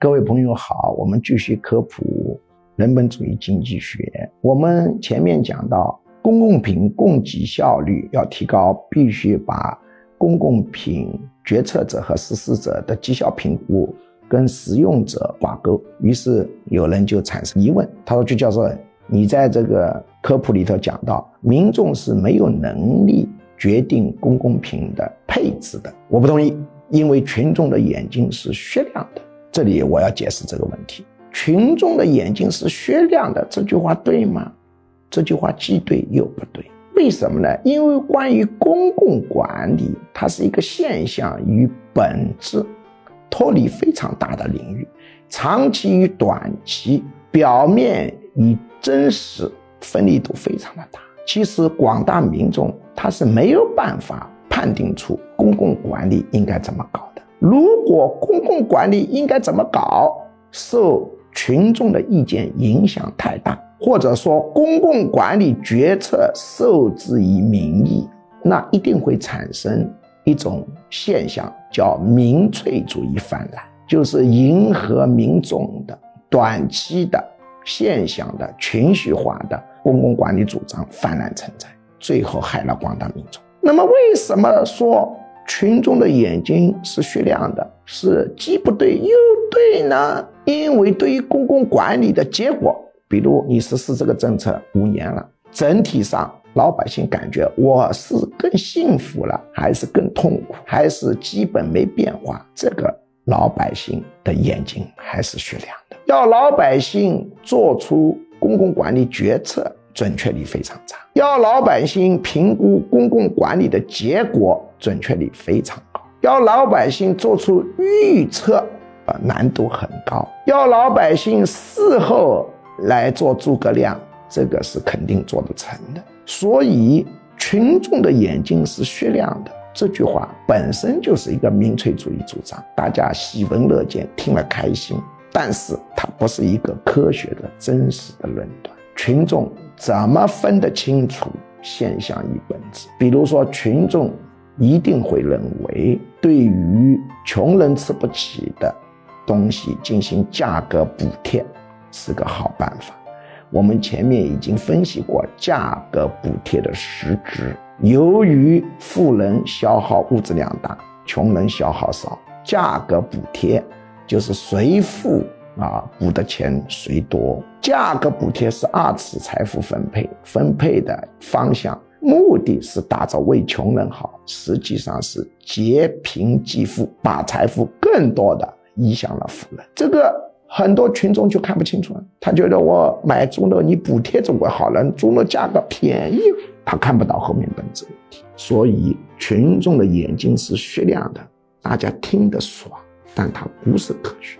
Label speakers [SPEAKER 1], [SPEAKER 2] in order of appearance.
[SPEAKER 1] 各位朋友好，我们继续科普人本主义经济学。我们前面讲到，公共品供给效率要提高，必须把公共品决策者和实施者的绩效评估跟使用者挂钩。于是有人就产生疑问，他说：“朱教授，你在这个科普里头讲到，民众是没有能力决定公共品的配置的。”我不同意，因为群众的眼睛是雪亮的。这里我要解释这个问题：群众的眼睛是雪亮的，这句话对吗？这句话既对又不对。为什么呢？因为关于公共管理，它是一个现象与本质脱离非常大的领域，长期与短期、表面与真实分离度非常的大。其实广大民众他是没有办法判定出公共管理应该怎么搞。如果公共管理应该怎么搞，受群众的意见影响太大，或者说公共管理决策受制于民意，那一定会产生一种现象，叫民粹主义泛滥，就是迎合民众的短期的现象的群序化的公共管理主张泛滥成灾，最后害了广大民众。那么，为什么说？群众的眼睛是雪亮的，是既不对又对呢？因为对于公共管理的结果，比如你实施这个政策五年了，整体上老百姓感觉我是更幸福了，还是更痛苦，还是基本没变化？这个老百姓的眼睛还是雪亮的。要老百姓做出公共管理决策。准确率非常差，要老百姓评估公共管理的结果，准确率非常高；要老百姓做出预测，啊，难度很高；要老百姓事后来做诸葛亮，这个是肯定做得成的。所以，群众的眼睛是雪亮的，这句话本身就是一个民粹主义主张，大家喜闻乐见，听了开心，但是它不是一个科学的真实的论断。群众怎么分得清楚现象与本质？比如说，群众一定会认为，对于穷人吃不起的东西进行价格补贴是个好办法。我们前面已经分析过价格补贴的实质。由于富人消耗物质量大，穷人消耗少，价格补贴就是谁富。啊，补的钱谁多？价格补贴是二次财富分配，分配的方向目的是打造为穷人好，实际上是劫贫济富，把财富更多的移向了富人。这个很多群众就看不清楚了，他觉得我买猪肉你补贴中国好了，猪肉价格便宜，他看不到后面本质问题。所以群众的眼睛是雪亮的，大家听得爽，但它不是科学。